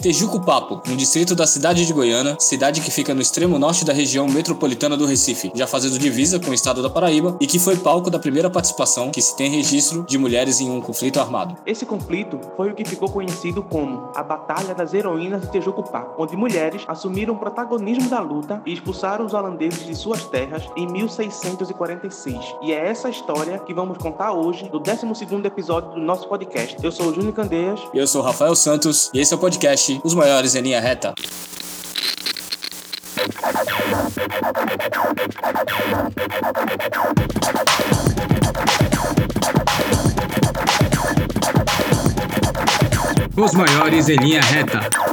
Tejuco Papo, um distrito da cidade de Goiânia, cidade que fica no extremo norte da região metropolitana do Recife, já fazendo divisa com o estado da Paraíba e que foi palco da primeira participação que se tem registro de mulheres em um conflito armado. Esse conflito foi o que ficou conhecido como a Batalha das Heroínas de Tejuco Papo, onde mulheres assumiram o protagonismo da luta e expulsaram os holandeses de suas terras em 1646. E é essa história que vamos contar hoje no 12º episódio do nosso podcast. Eu sou o Júnior Candeias. Eu sou o Rafael Santos e esse é o podcast os maiores em linha reta. Os maiores em linha reta.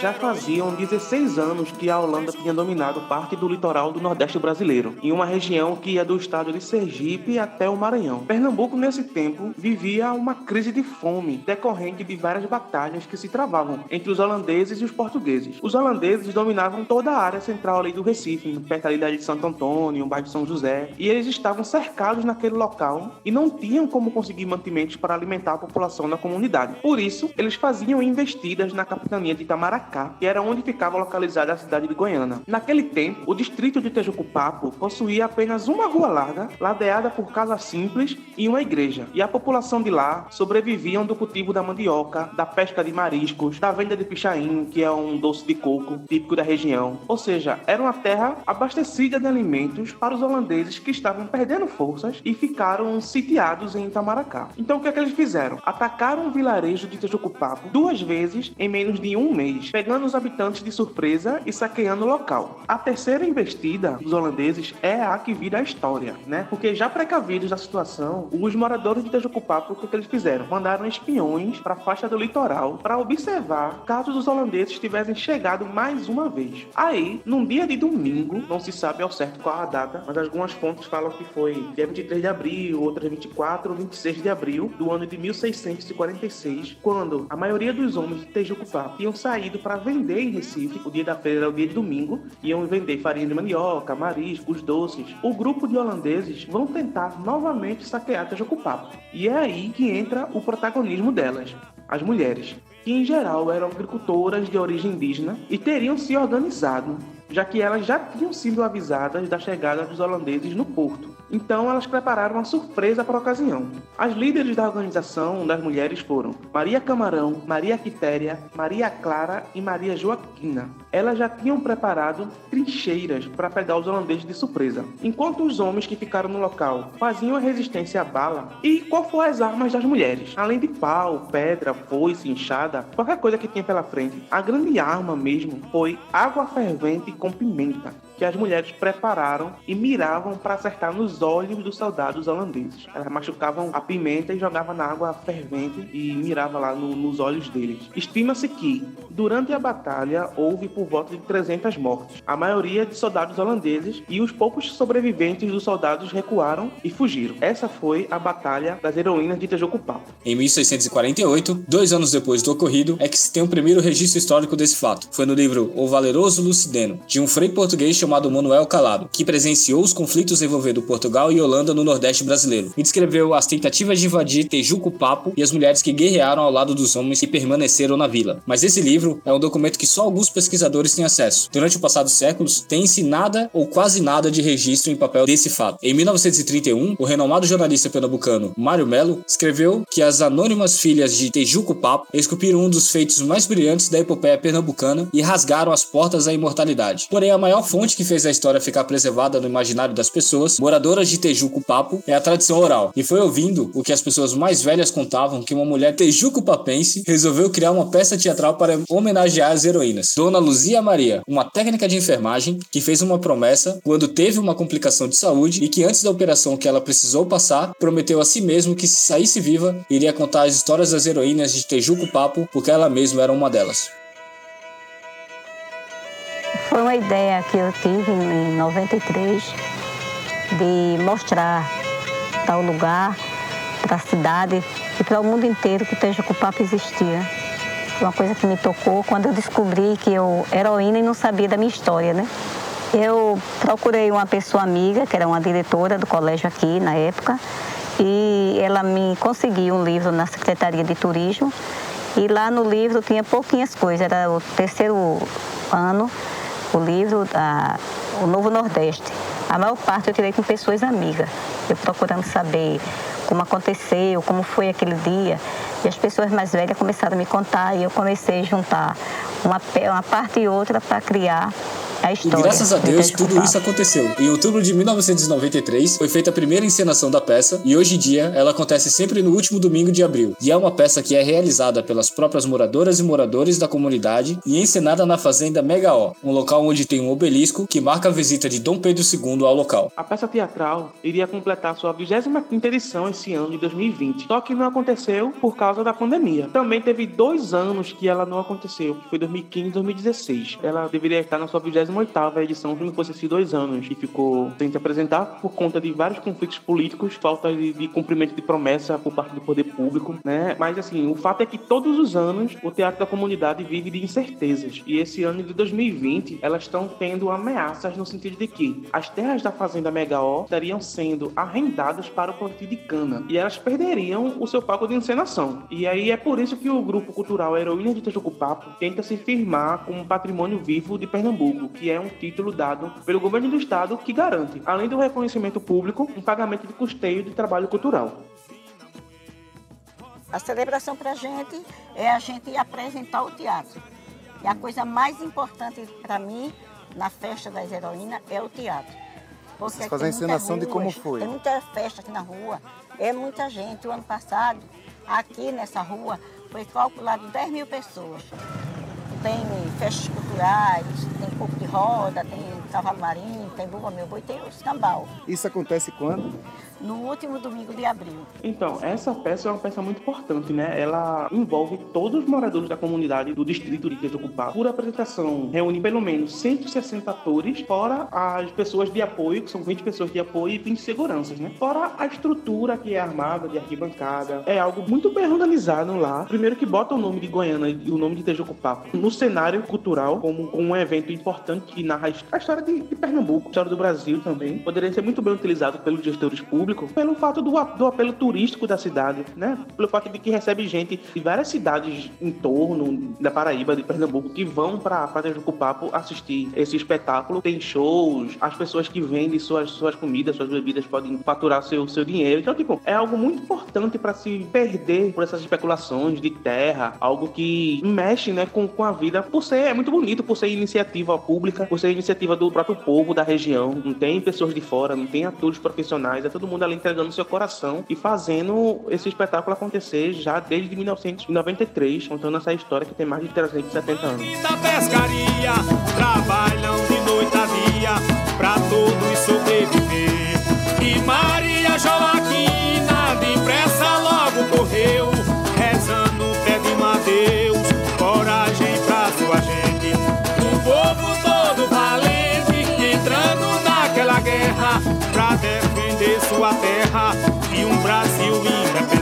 Já faziam 16 anos que a Holanda tinha dominado parte do litoral do Nordeste brasileiro, em uma região que ia do estado de Sergipe até o Maranhão. Pernambuco, nesse tempo, vivia uma crise de fome decorrente de várias batalhas que se travavam entre os holandeses e os portugueses. Os holandeses dominavam toda a área central ali do Recife, perto ali da de Santo Antônio, bairro de São José, e eles estavam cercados naquele local e não tinham como conseguir mantimentos para alimentar a população da comunidade. Por isso, eles faziam investidas na capitania de Itamaracá, que era onde ficava localizada a cidade de Goiânia. Naquele tempo, o distrito de Tejucupapo possuía apenas uma rua larga, ladeada por casas simples e uma igreja. E a população de lá sobreviviam do cultivo da mandioca, da pesca de mariscos, da venda de pichain, que é um doce de coco típico da região. Ou seja, era uma terra abastecida de alimentos para os holandeses que estavam perdendo forças e ficaram sitiados em Itamaracá. Então o que é que eles fizeram? Atacaram o vilarejo de Tejucupapo duas vezes em menos de um mês, pegando os habitantes de surpresa e saqueando o local. A terceira investida dos holandeses é a que vira a história, né? Porque já precavidos da situação, os moradores de Tejucupapo, o que, é que eles fizeram? Mandaram espiões para a faixa do litoral para observar caso os holandeses tivessem chegado mais uma vez. Aí, num dia de domingo, não se sabe ao certo qual a data, mas algumas fontes falam que foi dia 23 de abril, outras 24 ou 26 de abril do ano de 1646, quando a maioria dos homens de Tejucupá tinham saído para vender em Recife, o dia da feira era o dia de domingo, iam vender farinha de mandioca, mariscos, doces. O grupo de holandeses vão tentar novamente saquear Tejucupá. E é aí que entra o protagonismo delas, as mulheres, que em geral eram agricultoras de origem indígena e teriam se organizado já que elas já tinham sido avisadas da chegada dos holandeses no porto. Então elas prepararam uma surpresa para a ocasião. As líderes da organização das mulheres foram Maria Camarão, Maria Quitéria, Maria Clara e Maria Joaquina. Elas já tinham preparado trincheiras para pegar os holandeses de surpresa, enquanto os homens que ficaram no local faziam a resistência à bala. E qual foram as armas das mulheres? Além de pau, pedra, foice, enxada, qualquer coisa que tinha pela frente, a grande arma mesmo foi água fervente com pimenta que as mulheres prepararam e miravam para acertar nos olhos dos soldados holandeses. Elas machucavam a pimenta e jogavam na água fervente e mirava lá no, nos olhos deles. Estima-se que, durante a batalha, houve por volta de 300 mortes, a maioria de soldados holandeses, e os poucos sobreviventes dos soldados recuaram e fugiram. Essa foi a Batalha das Heroínas de Tejucupá. Em 1648, dois anos depois do ocorrido, é que se tem o primeiro registro histórico desse fato. Foi no livro O Valeroso Lucideno, de um frei português chamado chamado Manuel Calado, que presenciou os conflitos envolvendo Portugal e Holanda no Nordeste brasileiro, e descreveu as tentativas de invadir Tejuco Papo e as mulheres que guerrearam ao lado dos homens que permaneceram na vila. Mas esse livro é um documento que só alguns pesquisadores têm acesso. Durante o passado séculos, tem-se nada ou quase nada de registro em papel desse fato. Em 1931, o renomado jornalista pernambucano Mário Melo escreveu que as anônimas filhas de Tejuco Papo esculpiram um dos feitos mais brilhantes da epopeia pernambucana e rasgaram as portas da imortalidade. Porém, a maior fonte que que fez a história ficar preservada no imaginário das pessoas, moradoras de Tejuco Papo, é a tradição oral. E foi ouvindo o que as pessoas mais velhas contavam que uma mulher tejuco-papense resolveu criar uma peça teatral para homenagear as heroínas. Dona Luzia Maria, uma técnica de enfermagem que fez uma promessa quando teve uma complicação de saúde e que antes da operação que ela precisou passar, prometeu a si mesmo que se saísse viva, iria contar as histórias das heroínas de Tejuco Papo, porque ela mesma era uma delas. Foi uma ideia que eu tive em 93, de mostrar o lugar, para a cidade e para o mundo inteiro que o Tejucupapo existia. Uma coisa que me tocou quando eu descobri que eu era heroína e não sabia da minha história, né? Eu procurei uma pessoa amiga, que era uma diretora do colégio aqui na época, e ela me conseguiu um livro na Secretaria de Turismo. E lá no livro tinha pouquinhas coisas, era o terceiro ano, o livro, a, o Novo Nordeste. A maior parte eu tirei com pessoas amigas, eu procurando saber como aconteceu, como foi aquele dia. E as pessoas mais velhas começaram a me contar e eu comecei a juntar uma, uma parte e outra para criar a história. E graças a Deus tudo isso aconteceu. Em outubro de 1993 foi feita a primeira encenação da peça e hoje em dia ela acontece sempre no último domingo de abril. E é uma peça que é realizada pelas próprias moradoras e moradores da comunidade e encenada na fazenda Megaó, um local onde tem um obelisco que marca a visita de Dom Pedro II ao local. A peça teatral iria completar sua 25ª edição esse ano de 2020, só que não aconteceu por causa da pandemia. Também teve dois anos que ela não aconteceu, que foi 2015 e 2016. Ela deveria estar na sua 20 28 edição, fosse esses dois anos, e ficou sem se apresentar por conta de vários conflitos políticos, falta de, de cumprimento de promessa por parte do poder público, né? Mas assim, o fato é que todos os anos o Teatro da Comunidade vive de incertezas. E esse ano de 2020, elas estão tendo ameaças no sentido de que as terras da Fazenda Megaó estariam sendo arrendadas para o plantio de cana. E elas perderiam o seu palco de encenação. E aí é por isso que o grupo cultural Heroína de Tejucupapo tenta se firmar como patrimônio vivo de Pernambuco, que é um título dado pelo governo do estado que garante, além do reconhecimento público, um pagamento de custeio de trabalho cultural. A celebração para a gente é a gente apresentar o teatro. E a coisa mais importante para mim na festa das heroínas é o teatro. Porque Vocês fazem a encenação de como foi? Tem muita festa aqui na rua, é muita gente. O ano passado, aqui nessa rua, foi calculado 10 mil pessoas tem festas culturais, tem corpo de roda, tem cavalo marinho, tem bumba meu boi, tem o escambau. Isso acontece quando? no último domingo de abril. Então, essa peça é uma peça muito importante, né? Ela envolve todos os moradores da comunidade do distrito de Tetocupá. Por apresentação, reúne pelo menos 160 atores, fora as pessoas de apoio, que são 20 pessoas de apoio e 20 seguranças, né? Fora a estrutura que é armada de arquibancada. É algo muito bem organizado lá. Primeiro que bota o nome de Goiânia e o nome de Tejocupá no cenário cultural como, como um evento importante que narra a história de, de Pernambuco, a história do Brasil também. Poderia ser muito bem utilizado pelos gestores públicos público pelo fato do, do apelo turístico da cidade, né? Pelo fato de que recebe gente de várias cidades em torno da Paraíba, de Pernambuco, que vão para Tejucupapo assistir esse espetáculo. Tem shows, as pessoas que vendem suas, suas comidas, suas bebidas podem faturar seu, seu dinheiro. Então, tipo, é algo muito importante para se perder por essas especulações de terra, algo que mexe, né, com, com a vida. Por ser, é muito bonito, por ser iniciativa pública, por ser iniciativa do próprio povo da região. Não tem pessoas de fora, não tem atores profissionais, é todo mundo ali entregando seu coração e fazendo esse espetáculo acontecer já desde 1993, contando essa história que tem mais de 370 anos. Da pescaria, trabalham sua terra e um Brasil independente.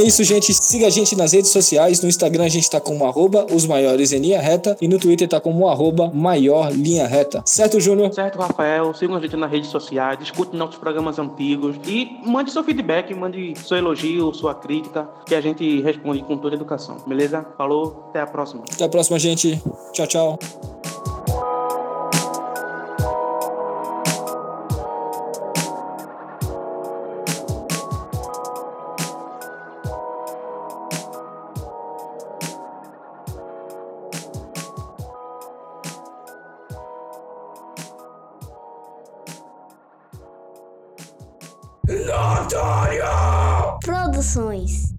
É isso, gente. Siga a gente nas redes sociais. No Instagram a gente tá como arroba os maiores em linha reta e no Twitter tá como arroba maior linha reta. Certo, Júnior? Certo, Rafael. Sigam a gente nas redes sociais, escute nossos programas antigos e mande seu feedback, mande seu elogio, sua crítica, que a gente responde com toda educação. Beleza? Falou, até a próxima. Até a próxima, gente. Tchau, tchau. Produções.